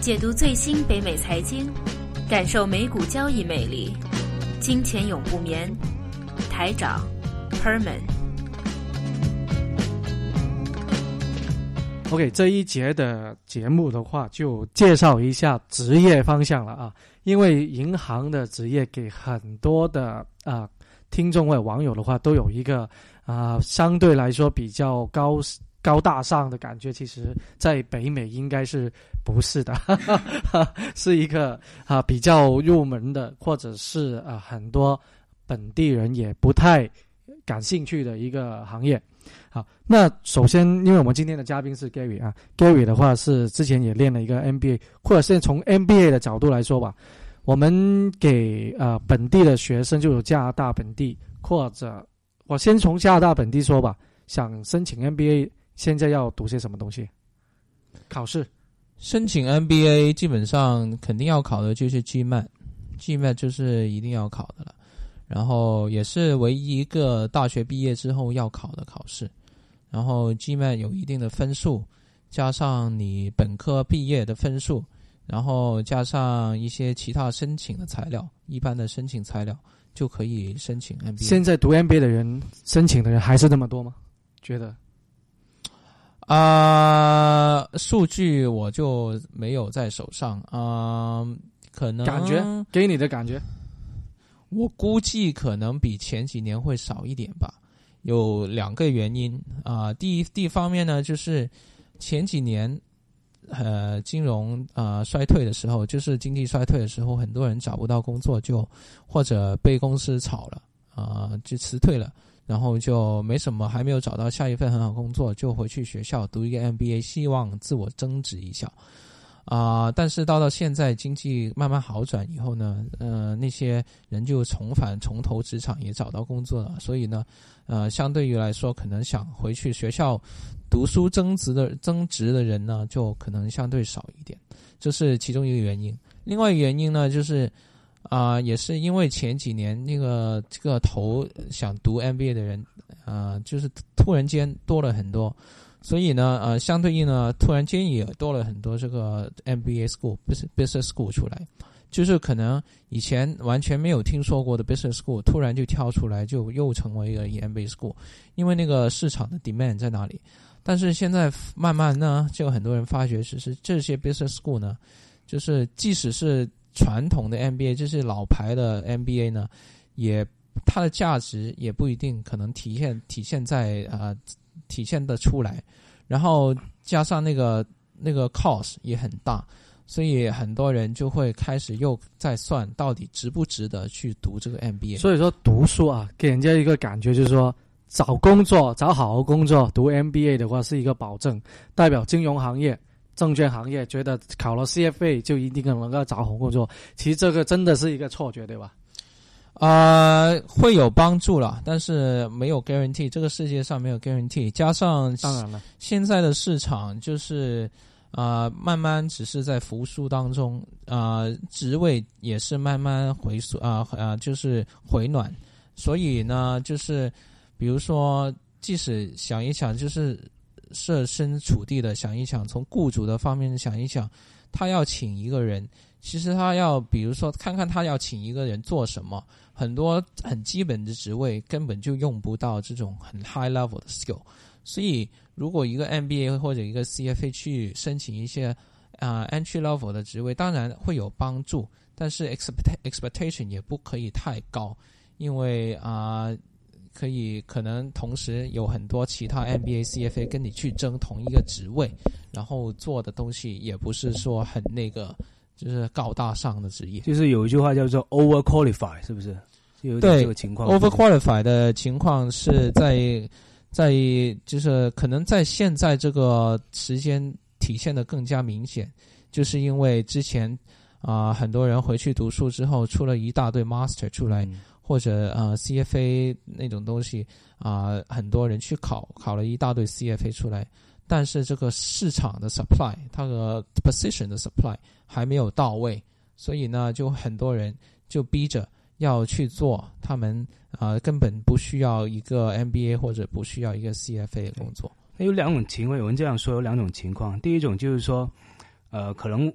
解读最新北美财经，感受美股交易魅力。金钱永不眠，台长 Perman。OK，这一节的节目的话，就介绍一下职业方向了啊。因为银行的职业给很多的啊听众或者网友的话，都有一个啊相对来说比较高。高大上的感觉，其实，在北美应该是不是的，是一个啊比较入门的，或者是啊很多本地人也不太感兴趣的一个行业。好，那首先，因为我们今天的嘉宾是 Gary 啊，Gary 的话是之前也练了一个 NBA，或者是从 NBA 的角度来说吧，我们给啊本地的学生，就有加拿大本地，或者我先从加拿大本地说吧，想申请 NBA。现在要读些什么东西？考试申请 MBA 基本上肯定要考的就是 GMAT，GMAT 就是一定要考的了。然后也是唯一一个大学毕业之后要考的考试。然后 GMAT 有一定的分数，加上你本科毕业的分数，然后加上一些其他申请的材料，一般的申请材料就可以申请 MBA。现在读 MBA 的人申请的人还是那么多吗？觉得？啊，数据我就没有在手上啊，可能感觉给你的感觉，我估计可能比前几年会少一点吧。有两个原因啊，第一，第一方面呢，就是前几年呃金融啊衰退的时候，就是经济衰退的时候，很多人找不到工作，就或者被公司炒了啊，就辞退了。然后就没什么，还没有找到下一份很好工作，就回去学校读一个 MBA，希望自我增值一下。啊，但是到了现在经济慢慢好转以后呢，呃，那些人就重返从头职场，也找到工作了。所以呢，呃，相对于来说，可能想回去学校读书增值的增值的人呢，就可能相对少一点，这是其中一个原因。另外一个原因呢，就是。啊，也是因为前几年那个这个投想读 MBA 的人，啊，就是突然间多了很多，所以呢，呃，相对应呢，突然间也多了很多这个 MBA school，business school 出来，就是可能以前完全没有听说过的 business school，突然就跳出来，就又成为一个 MBA school，因为那个市场的 demand 在哪里？但是现在慢慢呢，就很多人发觉，其实这些 business school 呢，就是即使是传统的 MBA 就是老牌的 MBA 呢，也它的价值也不一定可能体现体现在啊体现的出来，然后加上那个那个 cost 也很大，所以很多人就会开始又在算到底值不值得去读这个 MBA。所以说读书啊，给人家一个感觉就是说找工作找好好工作，读 MBA 的话是一个保证，代表金融行业。证券行业觉得考了 CFA 就一定能够找好工作，其实这个真的是一个错觉，对吧？呃，会有帮助了，但是没有 guarantee，这个世界上没有 guarantee。加上当然了，现在的市场就是啊，慢慢只是在复苏当中啊，职位也是慢慢回缩啊啊，就是回暖。所以呢，就是比如说，即使想一想，就是。设身处地的想一想，从雇主的方面想一想，他要请一个人，其实他要比如说看看他要请一个人做什么，很多很基本的职位根本就用不到这种很 high level 的 skill，所以如果一个 MBA 或者一个 CFA 去申请一些啊 entry level 的职位，当然会有帮助，但是 expect expectation 也不可以太高，因为啊。可以可能同时有很多其他 MBA、CFA 跟你去争同一个职位，然后做的东西也不是说很那个，就是高大上的职业。就是有一句话叫做 over qualify，是不是？有这个情况。over qualify 的情况是在在就是可能在现在这个时间体现的更加明显，就是因为之前啊很多人回去读书之后出了一大堆 master 出来。或者呃 CFA 那种东西啊，很多人去考，考了一大堆 CFA 出来，但是这个市场的 supply，它的 position 的 supply 还没有到位，所以呢，就很多人就逼着要去做，他们啊根本不需要一个 MBA 或者不需要一个 CFA 的工作。那有两种情况，有人这样说，有两种情况。第一种就是说，呃，可能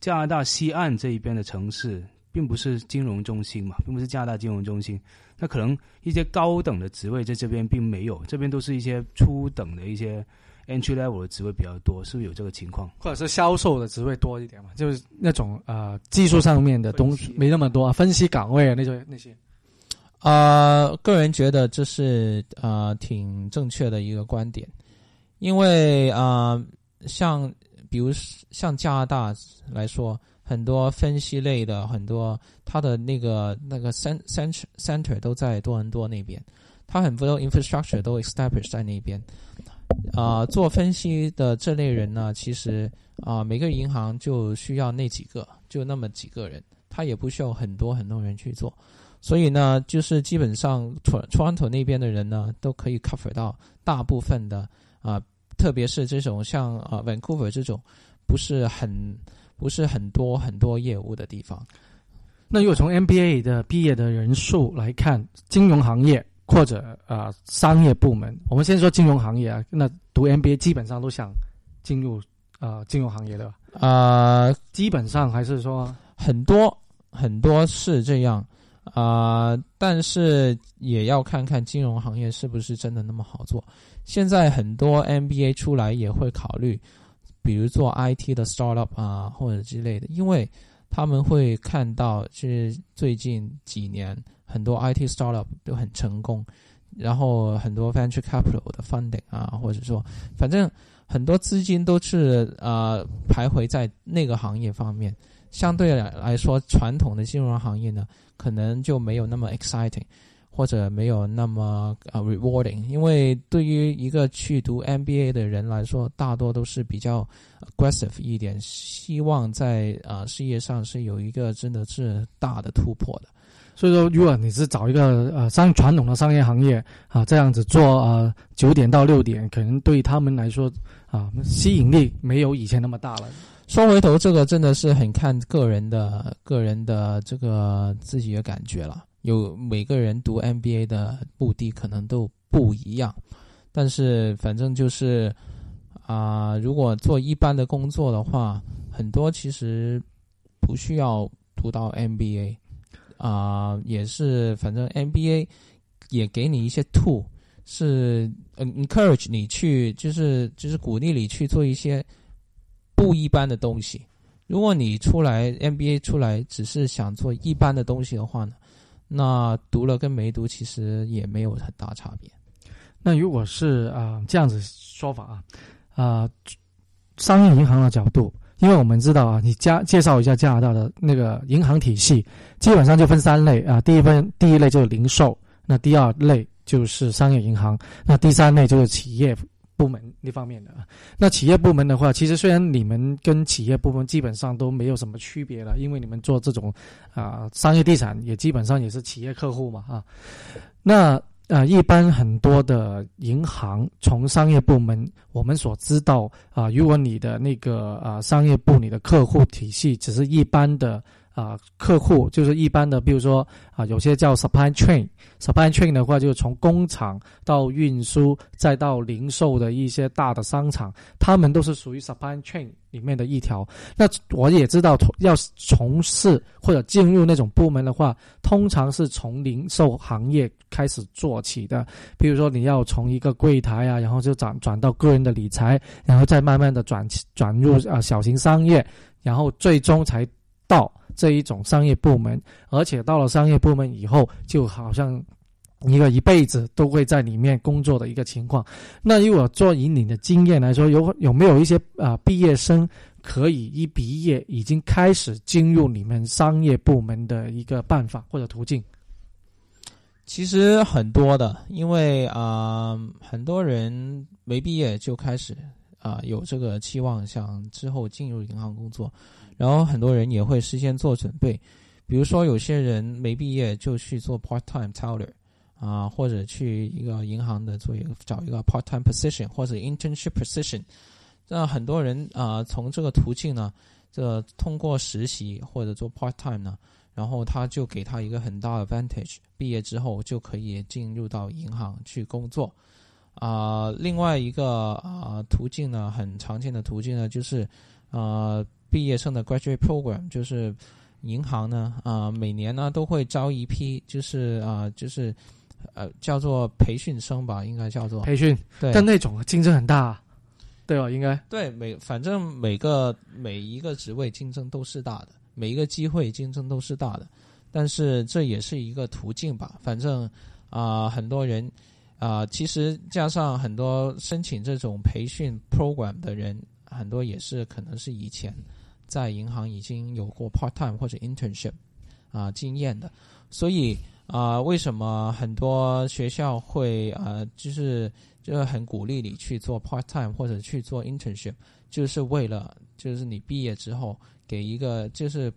加拿大西岸这一边的城市，并不是金融中心嘛，并不是加拿大金融中心。那可能一些高等的职位在这边并没有，这边都是一些初等的一些 entry level 的职位比较多，是不是有这个情况？或者是销售的职位多一点嘛，就是那种呃技术上面的东西没那么多啊，分析岗位啊那些那些。啊，个人觉得这是呃挺正确的一个观点，因为啊像比如像加拿大来说，很多分析类的很多它的那个那个 center center 都在多伦多那边，它很多 infrastructure 都 establish 在那边。啊，做分析的这类人呢，其实啊每个银行就需要那几个，就那么几个人，他也不需要很多很多人去做。所以呢，就是基本上川川头那边的人呢，都可以 cover 到大部分的啊，特别是这种像呃 Vancouver 这种不是很不是很多很多业务的地方。那如果从 MBA 的毕业的人数来看，金融行业或者啊商业部门，我们先说金融行业啊，那读 MBA 基本上都想进入啊金融行业的啊，基本上还是说很多很多是这样。啊，但是也要看看金融行业是不是真的那么好做。现在很多 MBA 出来也会考虑，比如做 IT 的 startup 啊，或者之类的，因为他们会看到，是最近几年很多 IT startup 都很成功，然后很多 venture capital 的 funding 啊，或者说，反正很多资金都是啊徘徊在那个行业方面。相对来来说，传统的金融行业呢？可能就没有那么 exciting，或者没有那么啊 rewarding，因为对于一个去读 MBA 的人来说，大多都是比较 aggressive 一点，希望在啊事业上是有一个真的是大的突破的。所以说，如果你是找一个呃商传统的商业行业啊，这样子做啊九点到六点，可能对他们来说啊吸引力没有以前那么大了。说回头，这个真的是很看个人的、个人的这个自己的感觉了。有每个人读 MBA 的目的可能都不一样，但是反正就是啊，如果做一般的工作的话，很多其实不需要读到 MBA 啊，也是反正 MBA 也给你一些 to，是 encourage 你去，就是就是鼓励你去做一些。不一般的东西，如果你出来 MBA 出来只是想做一般的东西的话呢，那读了跟没读其实也没有很大差别。那如果是啊这样子说法啊啊，商业银行的角度，因为我们知道啊，你加介绍一下加拿大的那个银行体系，基本上就分三类啊，第一分第一类就是零售，那第二类就是商业银行，那第三类就是企业。部门那方面的，那企业部门的话，其实虽然你们跟企业部门基本上都没有什么区别了，因为你们做这种啊商业地产也基本上也是企业客户嘛啊。那啊，一般很多的银行从商业部门，我们所知道啊，如果你的那个啊商业部你的客户体系只是一般的。啊，客户就是一般的，比如说啊，有些叫 supply chain，supply chain 的话，就是从工厂到运输，再到零售的一些大的商场，他们都是属于 supply chain 里面的一条。那我也知道，要从事或者进入那种部门的话，通常是从零售行业开始做起的。比如说，你要从一个柜台啊，然后就转转到个人的理财，然后再慢慢的转转入啊小型商业，然后最终才到。这一种商业部门，而且到了商业部门以后，就好像一个一辈子都会在里面工作的一个情况。那如果做以你的经验来说，有有没有一些啊毕业生可以一毕业已经开始进入你们商业部门的一个办法或者途径？其实很多的，因为啊很多人没毕业就开始啊有这个期望，想之后进入银行工作。然后很多人也会事先做准备，比如说有些人没毕业就去做 part time teller，啊，或者去一个银行的做一个找一个 part time position 或者 internship position。那很多人啊，从这个途径呢，这通过实习或者做 part time 呢，然后他就给他一个很大的 advantage，毕业之后就可以进入到银行去工作。啊，另外一个啊途径呢，很常见的途径呢，就是啊。毕业生的 graduate program，就是银行呢啊、每年呢都会招一批，就是啊、就是呃叫做培训生吧，应该叫做培训，对但那种竞争很大，对吧？应该对每反正每个每一个职位竞争都是大的，每一个机会竞争都是大的，但是这也是一个途径吧。反正啊、很多人啊、其实加上很多申请这种培训 program 的人，很多也是可能是以前在银行已经有过 part time 或者 internship 啊、经验的，所以啊、为什么很多学校会啊、就是就是很鼓励你去做 part time 或者去做 internship，就是为了就是你毕业之后给一个就是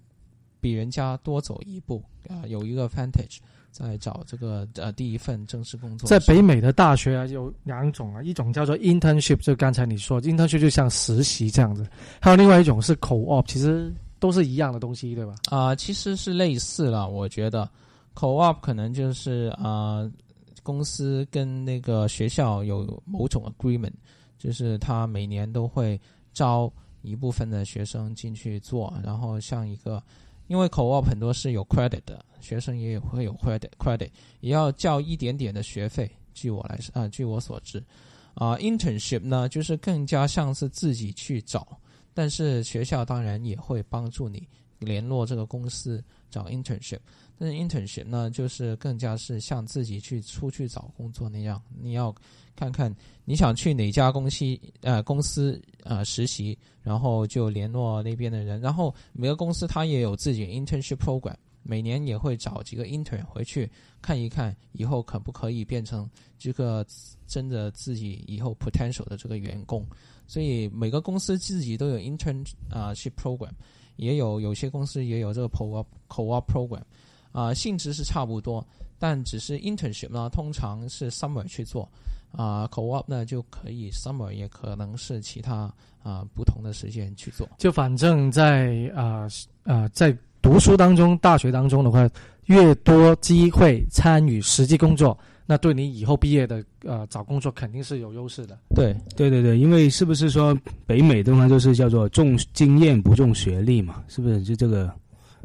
比人家多走一步啊、有一个 advantage，在找这个呃第一份正式工作在。北美的大学啊，有两种啊，一种叫做 internship，就刚才你说 internship 就像实习这样子，还有另外一种是 co-op，其实都是一样的东西，对吧？啊、其实是类似了，我觉得 co-op 可能就是啊、公司跟那个学校有某种 agreement，就是他每年都会招一部分的学生进去做，然后像一个，因为 co-op 很多是有 credit 的，学生也有会有 credit credit，也要交一点点的学费。据我来啊、据我所知，啊、internship 呢，就是更加像是自己去找，但是学校当然也会帮助你联络这个公司找 internship。但是 internship 呢，就是更加是像自己去出去找工作那样，你要看看你想去哪家公司呃公司呃实习，然后就联络那边的人，然后每个公司它也有自己 internship program，每年也会找几个 intern 回去看一看，以后可不可以变成这个真的自己以后 potential 的这个员工。所以每个公司自己都有 intern 啊、ship program，也有有些公司也有这个 co-op co-op program，啊、性质是差不多，但只是 internship 呢，通常是 summer 去做，啊、co-op 呢就可以 summer 也可能是其他啊、不同的时间去做。就反正在啊啊、在读书当中，大学当中的话，越多机会参与实际工作，那对你以后毕业的呃找工作肯定是有优势的。对，对对对，因为是不是说北美的话就是叫做重经验不重学历嘛？是不是？就这个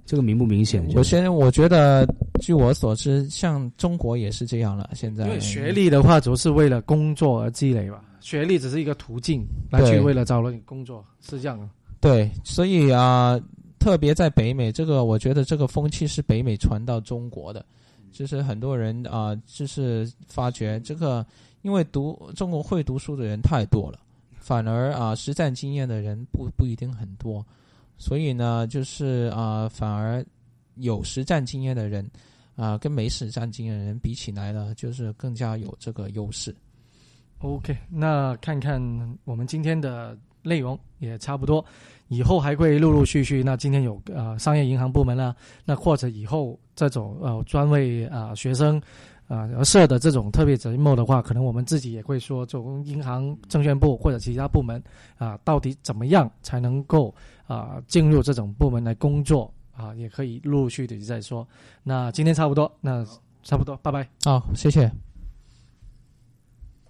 这个明不明显？首先我觉得，据我所知，像中国也是这样了。现在因为学历的话，主要是为了工作而积累吧，学历只是一个途径来去为了找了你工作，是这样的。对，所以啊、特别在北美，这个我觉得这个风气是北美传到中国的，就是很多人啊、就是发觉这个，因为读中国会读书的人太多了，反而啊、实战经验的人不不一定很多，所以呢，就是啊、反而有实战经验的人啊、跟没实战经验的人比起来呢，就是更加有这个优势。OK，那看看我们今天的内容也差不多，以后还会陆陆续续。那今天有呃商业银行部门啦，那或者以后这种呃专为啊、学生啊、而设的这种特别节目的话，可能我们自己也会说，从银行、证券部或者其他部门啊、到底怎么样才能够啊、进入这种部门来工作啊、也可以陆陆续续的再说。那今天差不多，那差不多，拜拜。好，谢谢。